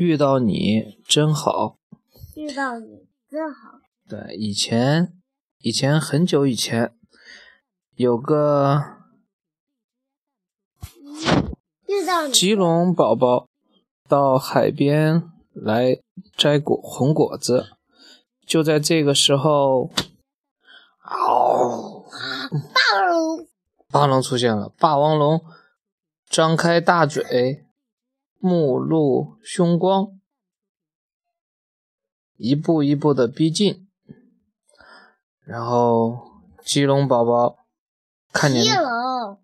遇到你真好。遇到你真好。对，以前以前很久以前，有个遇到你吉隆宝宝到海边来摘果红果子，就在这个时候，嗷！霸龙霸王龙出现了，霸王龙张开大嘴，目露凶光，一步一步的逼近。然后基隆宝宝看见鸡龙，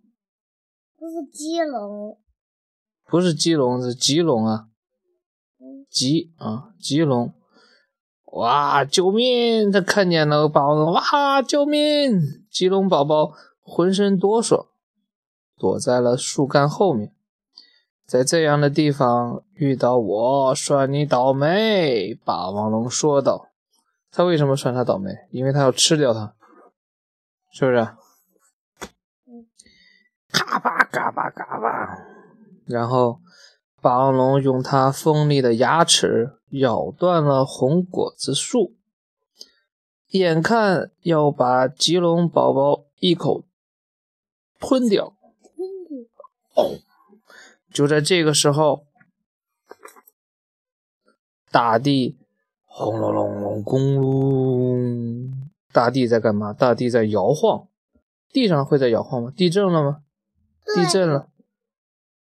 不是鸡龙，不是鸡龙，是吉龙啊，吉啊吉龙，哇！救命！他看见了霸王龙，哇！救命！吉隆宝宝浑身哆嗦，躲在了树干后面。在这样的地方遇到我，算你倒霉。霸王龙说道。他为什么算他倒霉？因为他要吃掉他，是不是？嘎巴嘎巴嘎巴，然后霸王龙用它锋利的牙齿咬断了红果子树，眼看要把棘龙宝宝一口吞掉。哦，就在这个时候，大地。轰隆隆隆，轰隆！大地在干嘛？大地在摇晃，地上会在摇晃吗？地震了吗？地震了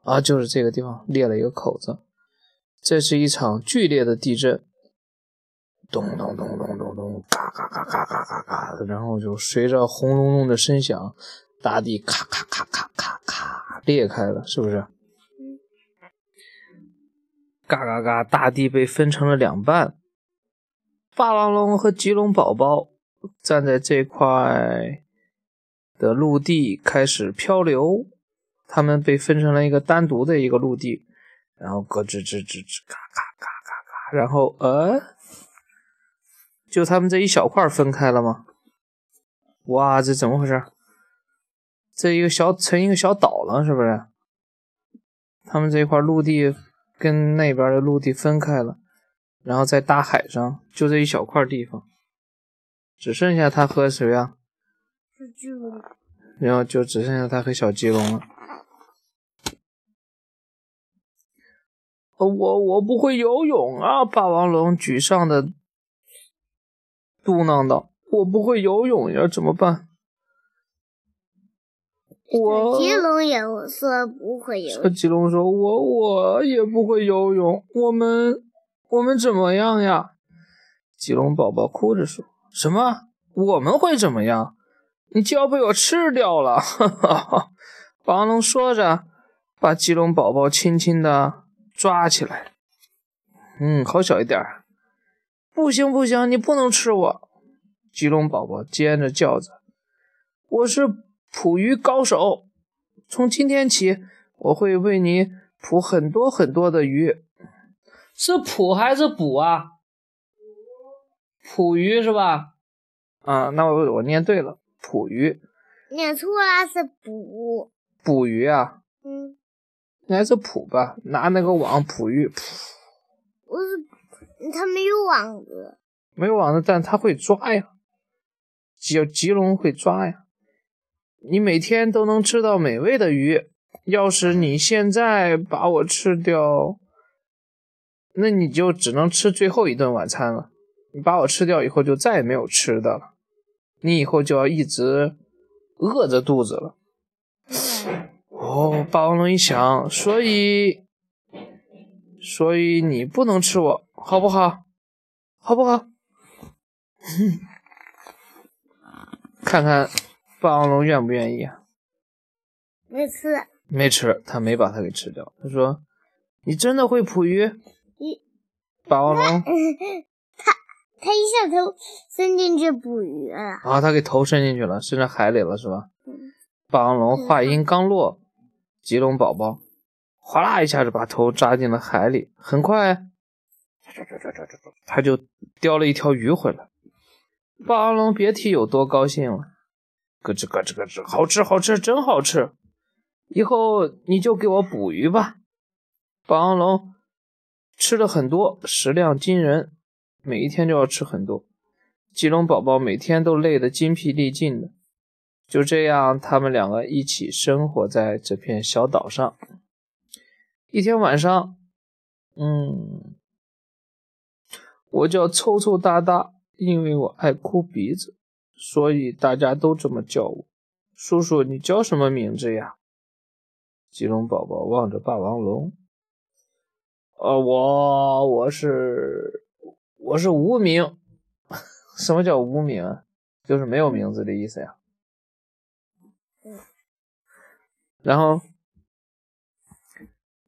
啊！就是这个地方裂了一个口子，这是一场剧烈的地震，咚咚咚咚咚咚，嘎嘎嘎嘎嘎嘎嘎，然后就随着轰隆隆的声响，大地咔咔咔咔咔咔裂开了，是不是？嘎嘎嘎，大地被分成了两半。霸王龙和吉隆宝宝站在这块的陆地开始漂流，他们被分成了一个单独的一个陆地，然后咯吱吱吱吱，嘎嘎嘎嘎嘎，然后呃，就他们这一小块分开了吗？哇，这怎么回事？这一个小成一个小岛了，是不是？他们这一块陆地跟那边的陆地分开了。然后在大海上，就这一小块地方，只剩下他和谁呀？是巨龙。然后就只剩下他和小吉龙了。我我不会游泳啊！霸王龙沮丧的嘟囔道：“我不会游泳，呀怎么办？”我吉龙也说不会游。小吉龙说：“我我也不会游泳，我们。”我们怎么样呀？吉龙宝宝哭着说：“什么？我们会怎么样？你就要被我吃掉了！”哈哈！霸王龙说着，把吉龙宝宝轻轻的抓起来。嗯，好小一点不行不行，你不能吃我！吉龙宝宝尖着叫着：“我是捕鱼高手，从今天起，我会为你捕很多很多的鱼。”是捕还是捕啊？捕鱼是吧？啊，那我我念对了，捕鱼。念错了是捕。捕鱼啊？嗯。应该是捕吧？拿那个网捕鱼。不是，他没有网子。没有网子，但他会抓呀。吉吉龙会抓呀。你每天都能吃到美味的鱼。要是你现在把我吃掉。那你就只能吃最后一顿晚餐了。你把我吃掉以后，就再也没有吃的了。你以后就要一直饿着肚子了。哦，霸王龙一想，所以，所以你不能吃我，好不好？好不好？看看霸王龙愿不愿意啊？没吃。没吃，他没把它给吃掉。他说：“你真的会捕鱼？”一霸王龙，他他一下头伸进去捕鱼了啊！他给头伸进去了，伸到海里了是吧？霸王龙话音刚落，吉龙宝宝哗啦一下子把头扎进了海里，很快，他就叼了一条鱼回来。霸王龙别提有多高兴了，咯吱咯吱咯吱，好吃好吃，真好吃！以后你就给我捕鱼吧，霸王龙。吃了很多，食量惊人，每一天都要吃很多。吉隆宝宝每天都累得筋疲力尽的。就这样，他们两个一起生活在这片小岛上。一天晚上，嗯，我叫臭臭哒哒，因为我爱哭鼻子，所以大家都这么叫我。叔叔，你叫什么名字呀？吉隆宝宝望着霸王龙。呃，我我是我是无名。什么叫无名？就是没有名字的意思呀。然后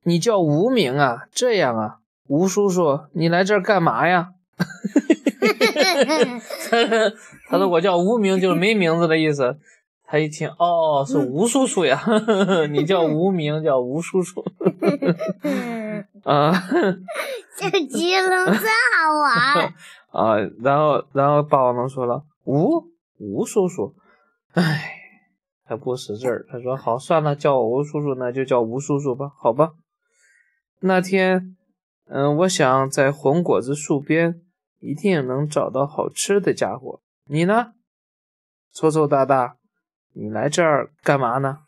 你叫无名啊？这样啊，吴叔叔，你来这儿干嘛呀？他说我叫无名，就是没名字的意思。他一听，哦，是吴叔叔呀，你叫无名，叫吴叔叔。啊，这吉龙真好玩。啊，然后，然后霸王龙说了，吴吴叔叔，哎。他不识字儿，他说：“好，算了，叫我吴叔叔，那就叫吴叔叔吧，好吧。”那天，嗯，我想在红果子树边一定能找到好吃的家伙。你呢，臭臭大大，你来这儿干嘛呢？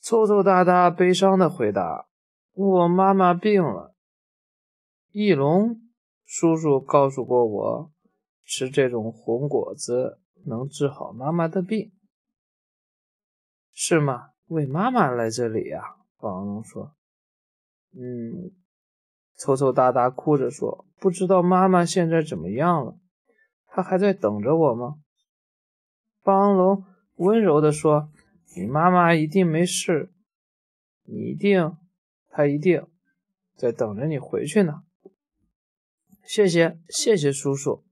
臭臭大大悲伤的回答：“我妈妈病了。翼龙叔叔告诉过我，吃这种红果子。”能治好妈妈的病，是吗？为妈妈来这里呀？霸王龙说：“嗯。”抽抽哒哒哭着说：“不知道妈妈现在怎么样了？她还在等着我吗？”霸王龙温柔地说：“你妈妈一定没事，你一定，她一定在等着你回去呢。”谢谢，谢谢叔叔，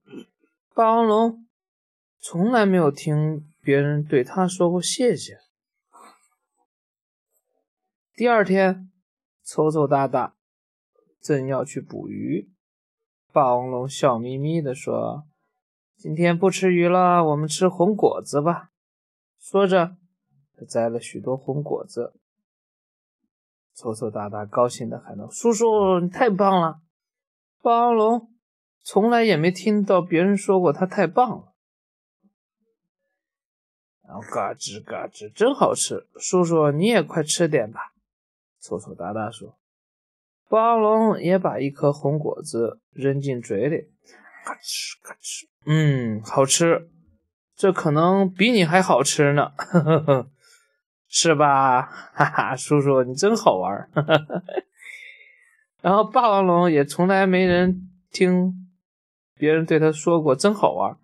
霸王龙。从来没有听别人对他说过谢谢。第二天，臭臭大大正要去捕鱼，霸王龙笑眯眯地说：“今天不吃鱼了，我们吃红果子吧。”说着，他摘了许多红果子。臭臭大大高兴地喊道：“叔叔，你太棒了！”霸王龙从来也没听到别人说过他太棒了。然后嘎吱嘎吱，真好吃！叔叔你也快吃点吧。臭臭哒哒说。霸王龙也把一颗红果子扔进嘴里，嘎吱嘎吱，嗯，好吃，这可能比你还好吃呢，呵呵呵，是吧？哈哈，叔叔你真好玩。然后霸王龙也从来没人听别人对他说过真好玩。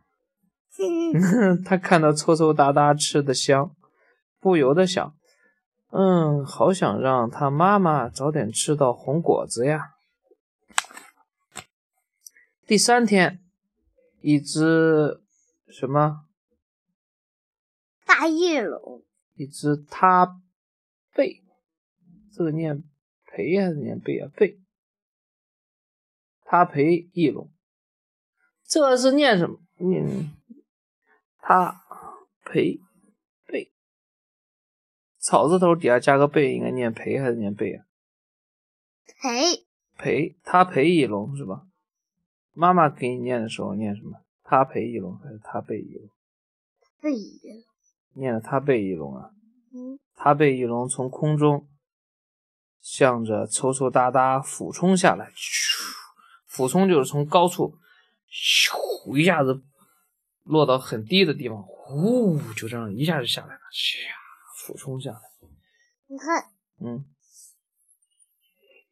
他看到抽抽哒哒吃的香，不由得想：“嗯，好想让他妈妈早点吃到红果子呀。”第三天，一只什么大翼龙，一只它背，这个念培还是念背啊？背，它培翼龙，这是念什么？念？它培贝，草字头底下加个贝，应该念培还是念贝啊？培培，他培翼龙是吧？妈妈给你念的时候念什么？他培翼龙还是他背翼龙？背翼龙。念的他背翼龙啊。嗯。它背翼龙从空中向着抽抽搭搭俯冲下来，俯冲就是从高处咻一下子。落到很低的地方，呼，就这样一下就下来了，唰，俯冲下来。你看，嗯，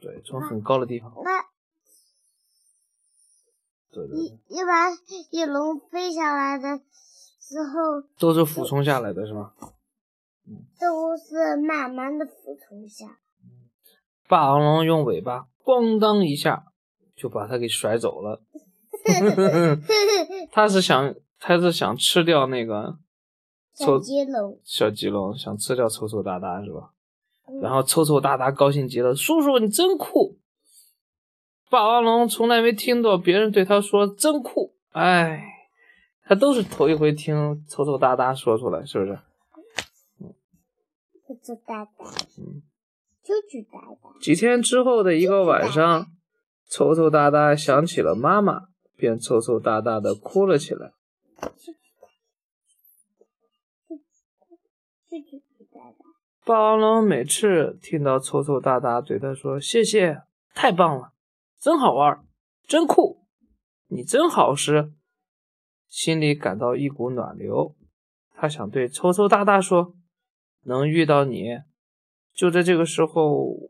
对，从很高的地方。那，对对。一一般翼龙飞下来的时候，都是俯冲下来的是吗？嗯，都是慢慢的俯冲下。霸王龙用尾巴咣当一下就把它给甩走了。他是想。他是想吃掉那个小吉龙，小吉龙想吃掉臭臭哒哒是吧？然后臭臭哒哒高兴极了，叔叔你真酷！霸王龙从来没听到别人对他说真酷，哎，他都是头一回听臭臭哒哒说出来，是不是？臭臭哒哒，嗯，臭臭哒哒。几天之后的一个晚上，臭臭哒哒想起了妈妈，便臭臭哒哒的哭了起来。啾啾哒哒。霸王龙每次听到抽抽搭搭对他说“谢谢，太棒了，真好玩，真酷，你真好”时，心里感到一股暖流。他想对抽抽搭搭说：“能遇到你。”就在这个时候，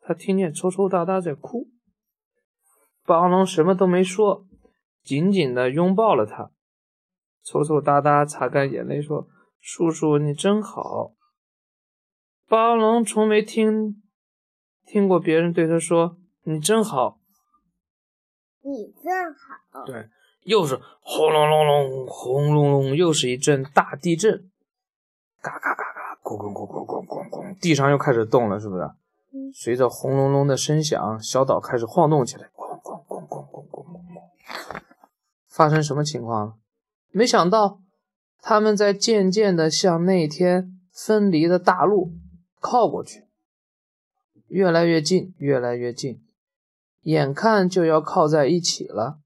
他听见抽抽搭搭在哭。霸王龙什么都没说，紧紧的拥抱了他。抽抽搭搭擦干眼泪说：“叔叔，你真好。”霸王龙从没听听过别人对他说：“你真好。”你真好。对，又是轰隆隆隆，轰隆隆，又是一阵大地震，嘎嘎嘎嘎，咕咕咕咕咕咕咕，地上又开始动了，是不是？嗯随着轰隆隆的声响，小岛开始晃动起来，咣咣咣咣咣咣咣咣。发生什么情况了？没想到，他们在渐渐的向那天分离的大陆靠过去，越来越近，越来越近，眼看就要靠在一起了。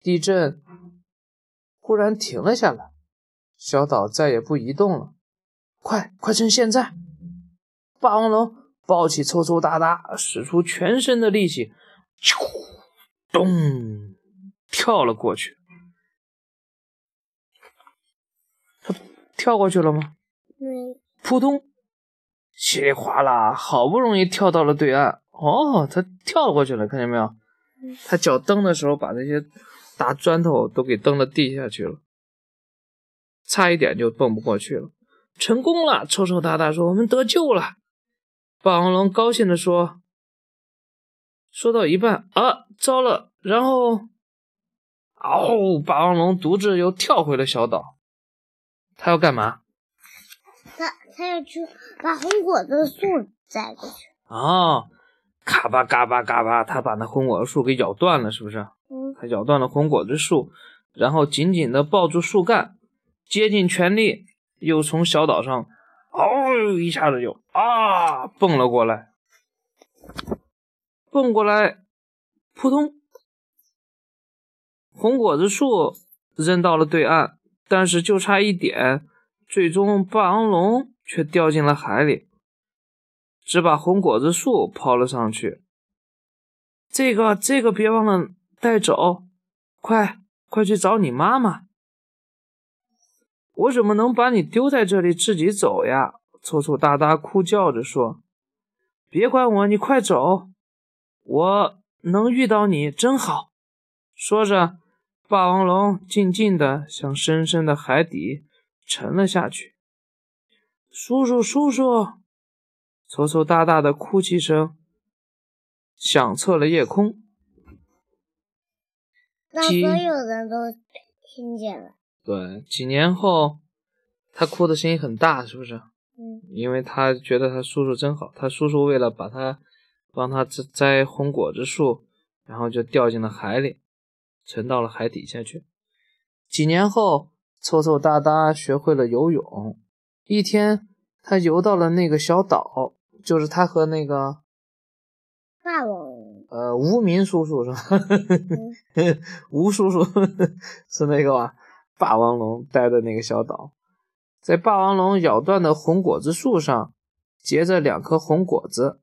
地震忽然停了下来，小岛再也不移动了。快，快趁现在！霸王龙抱起抽抽搭搭，使出全身的力气，咻，咚，跳了过去。跳过去了吗？没扑通，稀里哗啦，好不容易跳到了对岸。哦，他跳过去了，看见没有？他脚蹬的时候，把那些大砖头都给蹬到地下去了，差一点就蹦不过去了。成功了！抽抽搭搭说：“我们得救了。”霸王龙高兴地说：“说到一半啊，糟了！”然后，嗷！霸王龙独自又跳回了小岛。他要干嘛？他他要去把红果子树摘过去。哦，嘎巴嘎巴嘎巴，他把那红果子树给咬断了，是不是？嗯，他咬断了红果子树，然后紧紧的抱住树干，竭尽全力，又从小岛上，嗷、一下子就啊蹦了过来，蹦过来，扑通，红果子树扔到了对岸，但是就差一点，最终霸王龙却掉进了海里，只把红果子树抛了上去。这个这个别忘了带走，快快去找你妈妈！我怎么能把你丢在这里自己走呀？抽抽搭搭哭叫着说：“别管我，你快走！我能遇到你真好。”说着，霸王龙静静地向深深的海底沉了下去。叔叔，叔叔！抽抽大大的哭泣声响彻了夜空。让所有人都听见了。对，几年后，他哭的声音很大，是不是？嗯，因为他觉得他叔叔真好，他叔叔为了把他帮他摘摘红果子树，然后就掉进了海里，沉到了海底下去。几年后，凑凑哒哒学会了游泳。一天，他游到了那个小岛，就是他和那个霸王呃无名叔叔是吧？吴叔叔是那个吧？霸王龙待的那个小岛，在霸王龙咬断的红果子树上结着两颗红果子。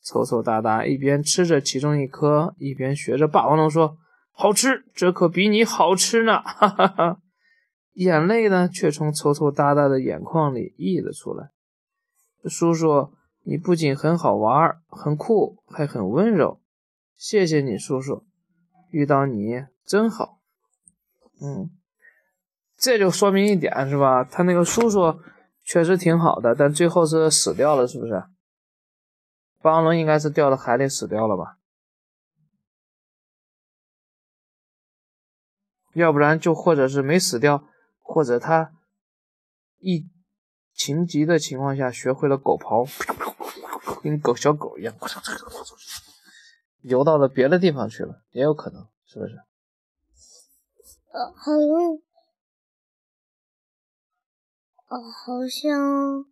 抽抽搭搭一边吃着其中一颗，一边学着霸王龙说：“好吃，这可比你好吃呢！” 哈哈哈。眼泪呢，却从抽抽搭搭的眼眶里溢了出来。叔叔，你不仅很好玩，很酷，还很温柔。谢谢你，叔叔，遇到你真好。嗯，这就说明一点是吧？他那个叔叔确实挺好的，但最后是死掉了，是不是？霸王龙应该是掉到海里死掉了吧？要不然就或者是没死掉，或者他一情急的情况下学会了狗刨，跟狗小狗一样，游到了别的地方去了，也有可能，是不是？呃，好像，呃，好像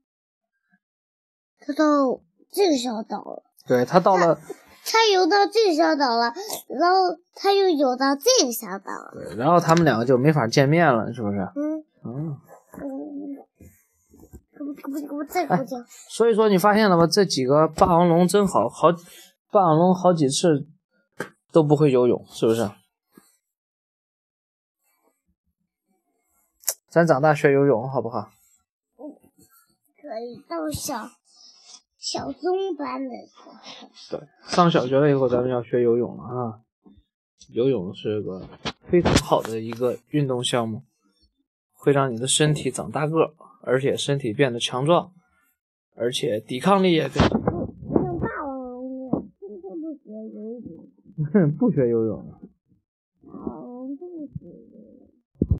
他到这个小岛了，对他到了，他游到这个小岛了，然后他又游到这个小岛了。对，然后他们两个就没法见面了，是不是？嗯。所以说你发现了吗？这几个霸王龙真好，好，霸王龙好几次都不会游泳，是不是？咱长大学游泳好不好？可以到小小中班的时候，对，上小学了以后，咱们要学游泳了啊！游泳是个非常好的一个运动项目，会让你的身体长大个，而且身体变得强壮，而且抵抗力也更强。像霸王龙天天不学游泳。不学游泳了，